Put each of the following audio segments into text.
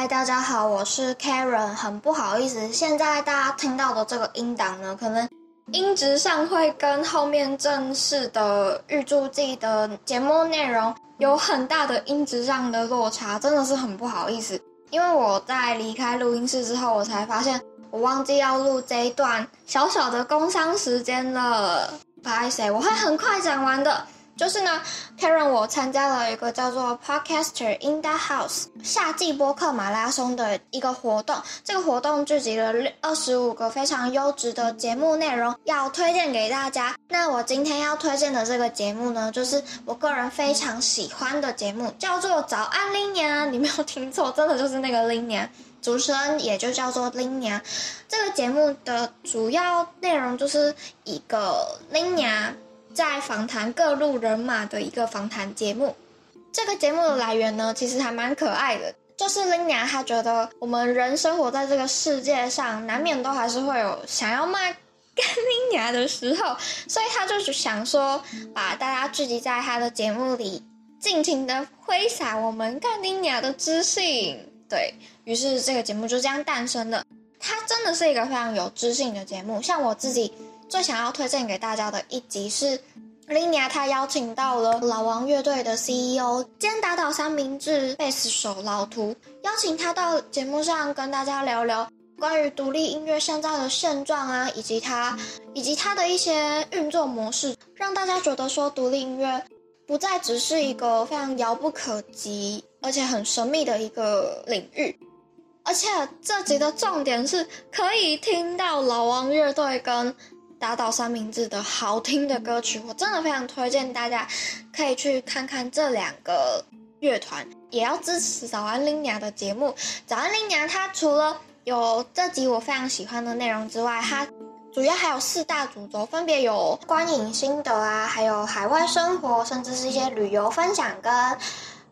嗨，大家好，我是 Karen。很不好意思，现在大家听到的这个音档呢，可能音质上会跟后面正式的预祝季的节目内容有很大的音质上的落差，真的是很不好意思。因为我在离开录音室之后，我才发现我忘记要录这一段小小的工商时间了。不好意思，我会很快讲完的。就是呢，Karen，我参加了一个叫做 Podcaster in the House 夏季播客马拉松的一个活动。这个活动聚集了二十五个非常优质的节目内容，要推荐给大家。那我今天要推荐的这个节目呢，就是我个人非常喜欢的节目，叫做《早安林娘》。你没有听错，真的就是那个林娘，主持人也就叫做林娘。这个节目的主要内容就是一个林娘。在访谈各路人马的一个访谈节目，这个节目的来源呢，其实还蛮可爱的。就是林娘她觉得我们人生活在这个世界上，难免都还是会有想要骂干林娘的时候，所以她就是想说，把大家聚集在她的节目里，尽情的挥洒我们干林娘的知性。对于是，这个节目就这样诞生了。它真的是一个非常有知性的节目，像我自己。最想要推荐给大家的一集是 Linia，她邀请到了老王乐队的 CEO 兼打倒三明治贝斯手老图，邀请他到节目上跟大家聊聊关于独立音乐现在的现状啊，以及他以及他的一些运作模式，让大家觉得说独立音乐不再只是一个非常遥不可及而且很神秘的一个领域，而且这集的重点是可以听到老王乐队跟。打倒三明治的好听的歌曲，我真的非常推荐大家可以去看看这两个乐团，也要支持早安林娘的节目。早安林娘，它除了有这集我非常喜欢的内容之外，它主要还有四大主轴，分别有观影心得啊，还有海外生活，甚至是一些旅游分享跟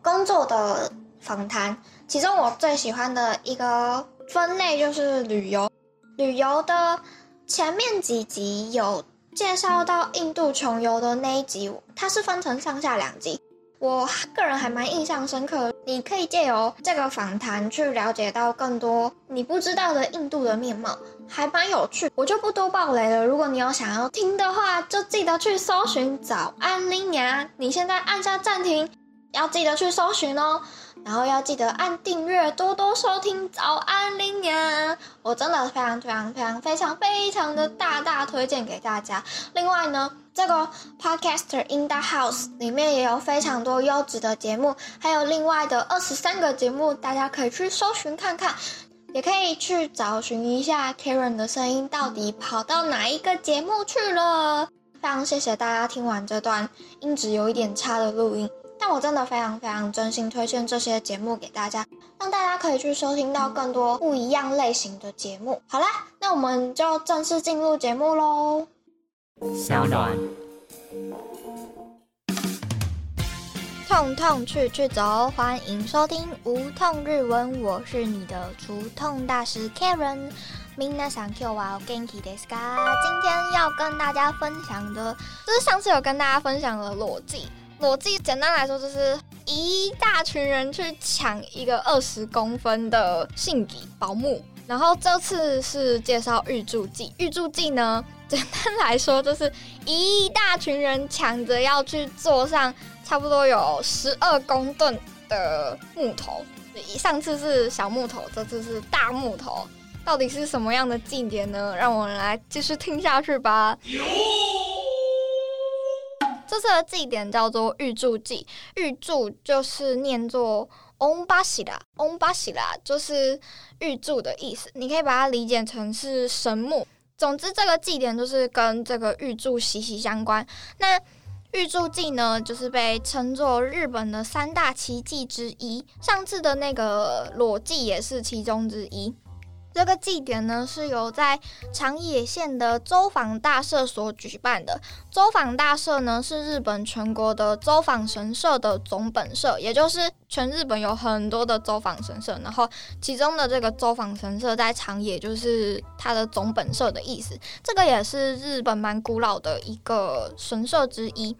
工作的访谈。其中我最喜欢的一个分类就是旅游，旅游的。前面几集有介绍到印度穷游的那一集，它是分成上下两集，我个人还蛮印象深刻。你可以借由这个访谈去了解到更多你不知道的印度的面貌，还蛮有趣。我就不多爆雷了。如果你有想要听的话，就记得去搜寻“早安林娘”。你现在按下暂停，要记得去搜寻哦。然后要记得按订阅，多多收听早安林娘，我真的非常非常非常非常非常的大大推荐给大家。另外呢，这个 Podcaster in the House 里面也有非常多优质的节目，还有另外的二十三个节目，大家可以去搜寻看看，也可以去找寻一下 Karen 的声音到底跑到哪一个节目去了。非常谢谢大家听完这段音质有一点差的录音。但我真的非常非常真心推荐这些节目给大家，让大家可以去收听到更多不一样类型的节目。好啦，那我们就正式进入节目喽。小暖，痛痛去去走，欢迎收听无痛日文，我是你的除痛大师 Karen。Minna san Q 哇，Genki desu ka？今天要跟大家分享的，就是上次有跟大家分享的裸逻辑简单来说就是一大群人去抢一个二十公分的性笔宝木，然后这次是介绍预祝记。预祝记呢，简单来说就是一大群人抢着要去坐上差不多有十二公吨的木头。上次是小木头，这次是大木头，到底是什么样的祭典呢？让我们来继续听下去吧。这次的祭典叫做玉柱祭，玉柱就是念作 on 巴西啦，on 巴西啦，就是玉柱的意思。你可以把它理解成是神木。总之，这个祭典就是跟这个玉柱息息相关。那玉柱祭呢，就是被称作日本的三大奇迹之一。上次的那个裸祭也是其中之一。这个祭典呢，是由在长野县的周访大社所举办的。周访大社呢，是日本全国的周访神社的总本社，也就是全日本有很多的周访神社，然后其中的这个周访神社在长野，就是它的总本社的意思。这个也是日本蛮古老的一个神社之一。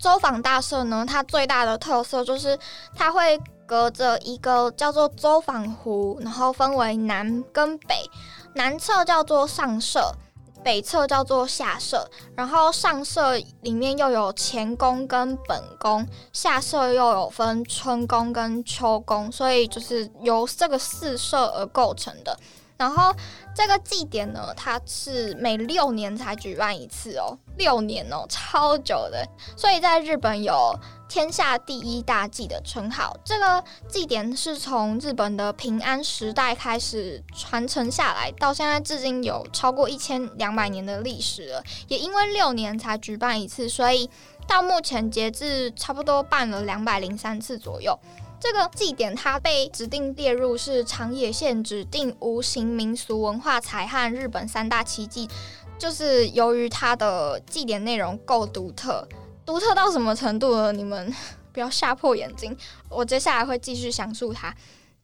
周访大社呢，它最大的特色就是它会隔着一个叫做周访湖，然后分为南跟北，南侧叫做上社。北侧叫做下社，然后上社里面又有前宫跟本宫，下社又有分春宫跟秋宫，所以就是由这个四社而构成的。然后这个祭典呢，它是每六年才举办一次哦，六年哦，超久的。所以在日本有天下第一大祭的称号。这个祭典是从日本的平安时代开始传承下来，到现在至今有超过一千两百年的历史了。也因为六年才举办一次，所以到目前截至差不多办了两百零三次左右。这个祭典它被指定列入是长野县指定无形民俗文化财和日本三大奇迹，就是由于它的祭典内容够独特，独特到什么程度呢？你们 不要吓破眼睛，我接下来会继续详述它。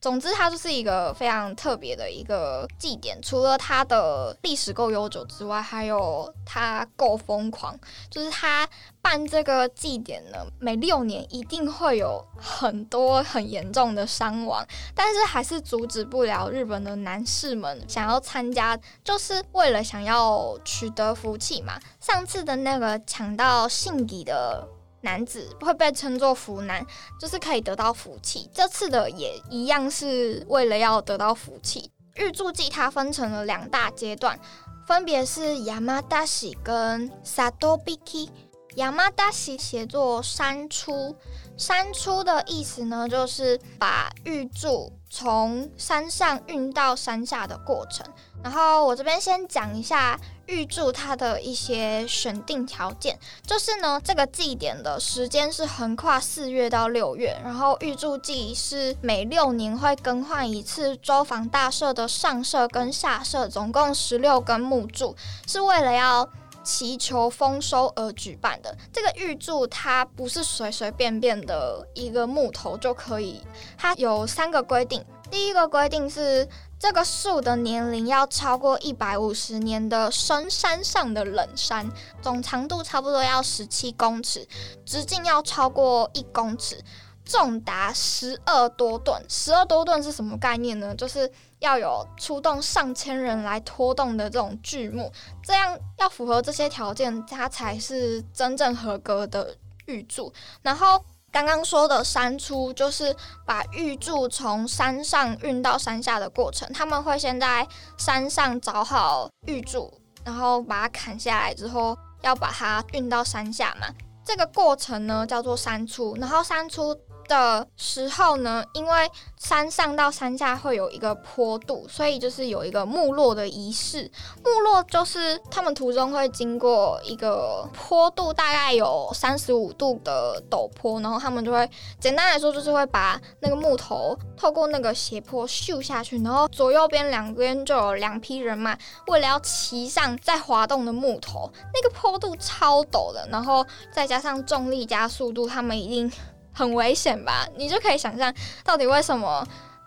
总之，它就是一个非常特别的一个祭典。除了它的历史够悠久之外，还有它够疯狂。就是它办这个祭典呢，每六年一定会有很多很严重的伤亡，但是还是阻止不了日本的男士们想要参加，就是为了想要取得福气嘛。上次的那个抢到信底的。男子会被称作福男，就是可以得到福气。这次的也一样是为了要得到福气。玉柱祭它分成了两大阶段，分别是ヤマダシ跟 Sadobiki。Yamadashi 写作山出，山出的意思呢，就是把玉柱从山上运到山下的过程。然后我这边先讲一下玉柱它的一些选定条件，就是呢，这个祭典的时间是横跨四月到六月，然后玉柱祭是每六年会更换一次周防大社的上社跟下社，总共十六根木柱，是为了要祈求丰收而举办的。这个玉柱它不是随随便便的一个木头就可以，它有三个规定，第一个规定是。这个树的年龄要超过一百五十年的深山上的冷杉，总长度差不多要十七公尺，直径要超过一公尺，重达十二多吨。十二多吨是什么概念呢？就是要有出动上千人来拖动的这种巨木，这样要符合这些条件，它才是真正合格的玉柱。然后。刚刚说的山出，就是把玉柱从山上运到山下的过程。他们会先在山上找好玉柱，然后把它砍下来之后，要把它运到山下嘛。这个过程呢，叫做山出。然后山出。的时候呢，因为山上到山下会有一个坡度，所以就是有一个木落的仪式。木落就是他们途中会经过一个坡度，大概有三十五度的陡坡，然后他们就会简单来说就是会把那个木头透过那个斜坡咻下去，然后左右边两边就有两批人马，为了要骑上在滑动的木头，那个坡度超陡的，然后再加上重力加速度，他们一定。很危险吧？你就可以想象，到底为什么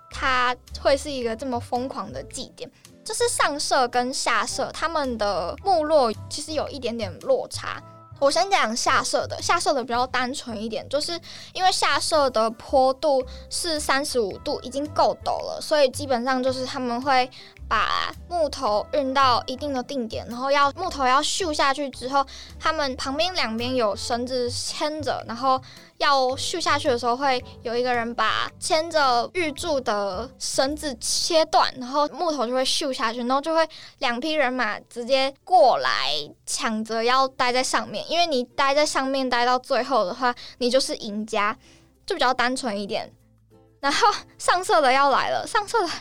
它会是一个这么疯狂的祭典？就是上社跟下社他们的没落其实有一点点落差。我先讲下社的，下社的比较单纯一点，就是因为下社的坡度是三十五度，已经够陡了，所以基本上就是他们会。把木头运到一定的定点，然后要木头要咻下去之后，他们旁边两边有绳子牵着，然后要咻下去的时候，会有一个人把牵着玉柱的绳子切断，然后木头就会咻下去，然后就会两批人马直接过来抢着要待在上面，因为你待在上面待到最后的话，你就是赢家，就比较单纯一点。然后上色的要来了，上色的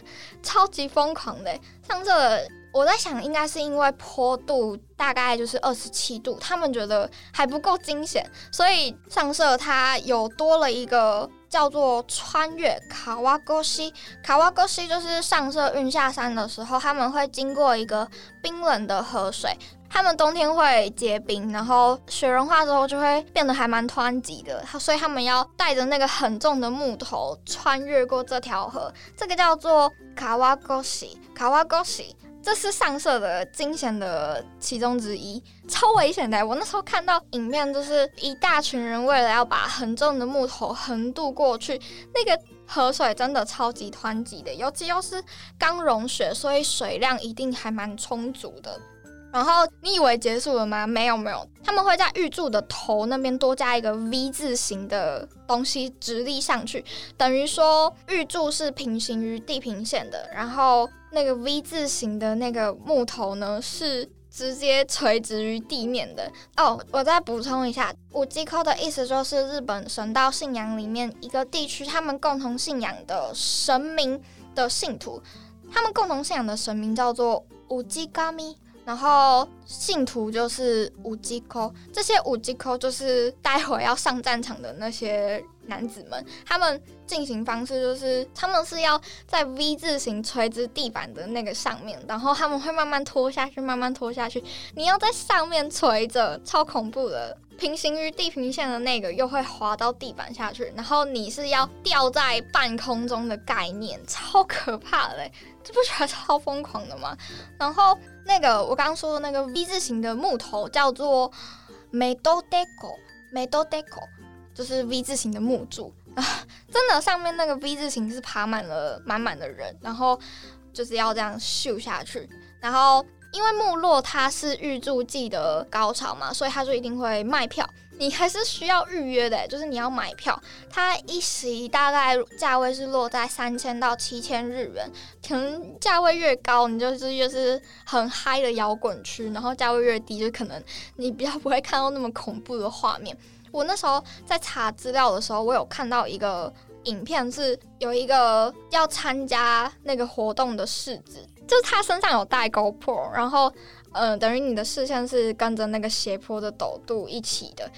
超级疯狂的，上色的我在想应该是因为坡度大概就是二十七度，他们觉得还不够惊险，所以上色它有多了一个叫做穿越卡瓦沟西，卡瓦沟西就是上色运下山的时候，他们会经过一个冰冷的河水。他们冬天会结冰，然后雪融化之后就会变得还蛮湍急的，所以他们要带着那个很重的木头穿越过这条河，这个叫做卡瓦沟西。卡瓦沟西这是上色的惊险的其中之一，超危险的。我那时候看到影片，就是一大群人为了要把很重的木头横渡过去，那个河水真的超级湍急的，尤其又是刚融雪，所以水量一定还蛮充足的。然后你以为结束了吗？没有没有，他们会在玉柱的头那边多加一个 V 字形的东西直立上去，等于说玉柱是平行于地平线的，然后那个 V 字形的那个木头呢是直接垂直于地面的。哦，我再补充一下，五基扣的意思就是日本神道信仰里面一个地区他们共同信仰的神明的信徒，他们共同信仰的神明叫做五基嘎咪。然后信徒就是五级扣，这些五级扣就是待会要上战场的那些男子们，他们进行方式就是他们是要在 V 字形垂直地板的那个上面，然后他们会慢慢拖下去，慢慢拖下去，你要在上面垂着，超恐怖的。平行于地平线的那个又会滑到地板下去，然后你是要吊在半空中的概念，超可怕的，这不觉得超疯狂的吗？然后那个我刚刚说的那个 V 字形的木头叫做 Medo Deco，Medo Deco 就是 V 字形的木柱啊，真的上面那个 V 字形是爬满了满满的人，然后就是要这样秀下去，然后。因为木落它是预祝季的高潮嘛，所以它就一定会卖票。你还是需要预约的，就是你要买票。它一席大概价位是落在三千到七千日元，可能价位越高，你就是越是很嗨的摇滚区；然后价位越低，就可能你比较不会看到那么恐怖的画面。我那时候在查资料的时候，我有看到一个影片，是有一个要参加那个活动的柿子。就是他身上有带 GoPro，然后，嗯，等于你的视线是跟着那个斜坡的陡度一起的，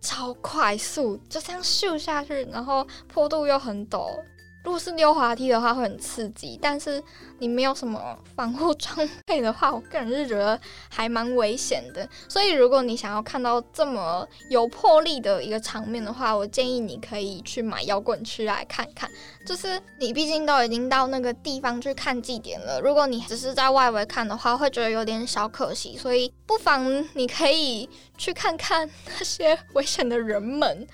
超快速，就这样咻下去，然后坡度又很陡。如果是溜滑梯的话会很刺激，但是你没有什么防护装备的话，我个人是觉得还蛮危险的。所以如果你想要看到这么有魄力的一个场面的话，我建议你可以去买摇滚区来看看。就是你毕竟都已经到那个地方去看祭典了，如果你只是在外围看的话，会觉得有点小可惜。所以不妨你可以去看看那些危险的人们。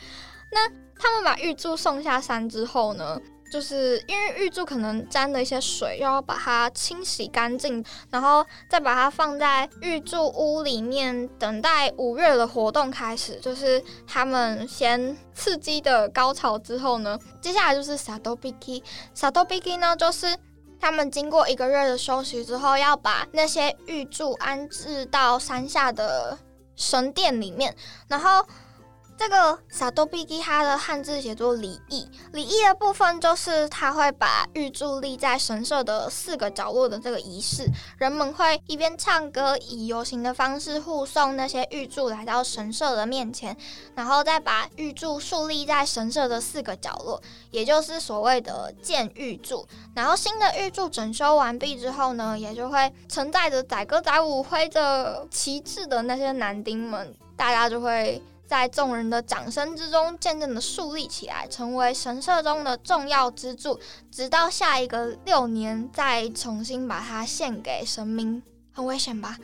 那他们把玉柱送下山之后呢？就是因为玉柱可能沾了一些水，又要把它清洗干净，然后再把它放在玉柱屋里面，等待五月的活动开始。就是他们先刺激的高潮之后呢，接下来就是萨多比基。萨多比基呢，就是他们经过一个月的休息之后，要把那些玉柱安置到山下的神殿里面，然后。这个萨多比基它的汉字写作礼义，礼义的部分就是他会把玉柱立在神社的四个角落的这个仪式，人们会一边唱歌，以游行的方式护送那些玉柱来到神社的面前，然后再把玉柱竖立在神社的四个角落，也就是所谓的建玉柱。然后新的玉柱整修完毕之后呢，也就会承载着载歌载舞、挥着旗帜的那些男丁们，大家就会。在众人的掌声之中，渐渐的树立起来，成为神社中的重要支柱，直到下一个六年再重新把它献给神明。很危险吧？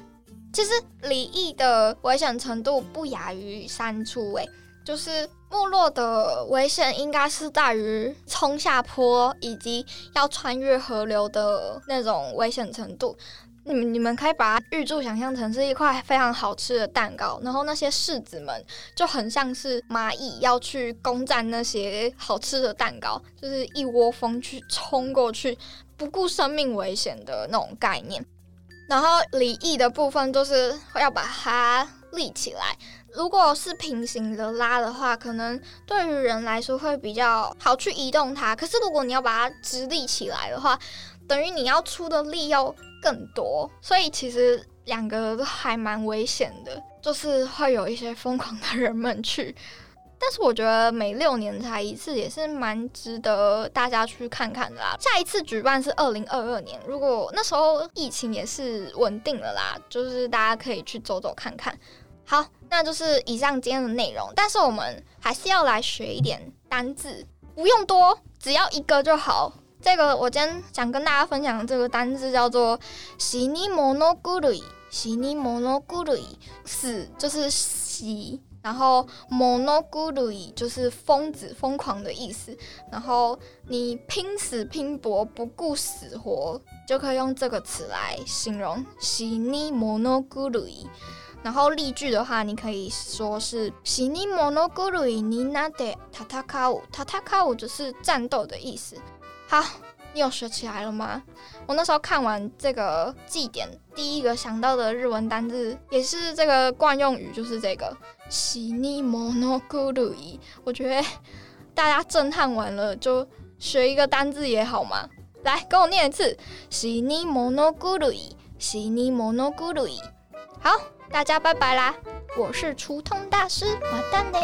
其实礼义的危险程度不亚于山出，诶，就是没落的危险应该是在于冲下坡以及要穿越河流的那种危险程度。你们你们可以把它玉柱想象成是一块非常好吃的蛋糕，然后那些世子们就很像是蚂蚁要去攻占那些好吃的蛋糕，就是一窝蜂去冲过去，不顾生命危险的那种概念。然后离异的部分就是要把它立起来，如果是平行的拉的话，可能对于人来说会比较好去移动它。可是如果你要把它直立起来的话，等于你要出的力要。更多，所以其实两个都还蛮危险的，就是会有一些疯狂的人们去。但是我觉得每六年才一次，也是蛮值得大家去看看的啦。下一次举办是二零二二年，如果那时候疫情也是稳定了啦，就是大家可以去走走看看。好，那就是以上今天的内容。但是我们还是要来学一点单字，不用多，只要一个就好。这个我今天想跟大家分享的这个单字叫做“喜尼摩诺古里”，喜尼摩诺古里，死就是喜，然后摩诺古里就是疯子、疯狂的意思。然后你拼死拼搏、不顾死活，就可以用这个词来形容“喜尼摩诺古里”。然后例句的话，你可以说是“喜尼摩诺古里尼那德塔塔卡乌”，塔塔卡乌就是战斗的意思。好，你有学起来了吗？我那时候看完这个祭典，第一个想到的日文单字也是这个惯用语，就是这个“西尼モノグルイ”。我觉得大家震撼完了，就学一个单字也好嘛。来，跟我念一次“西尼モノグルイ”，西尼モノグルイ。好，大家拜拜啦！我是除痛大师，马丹呢。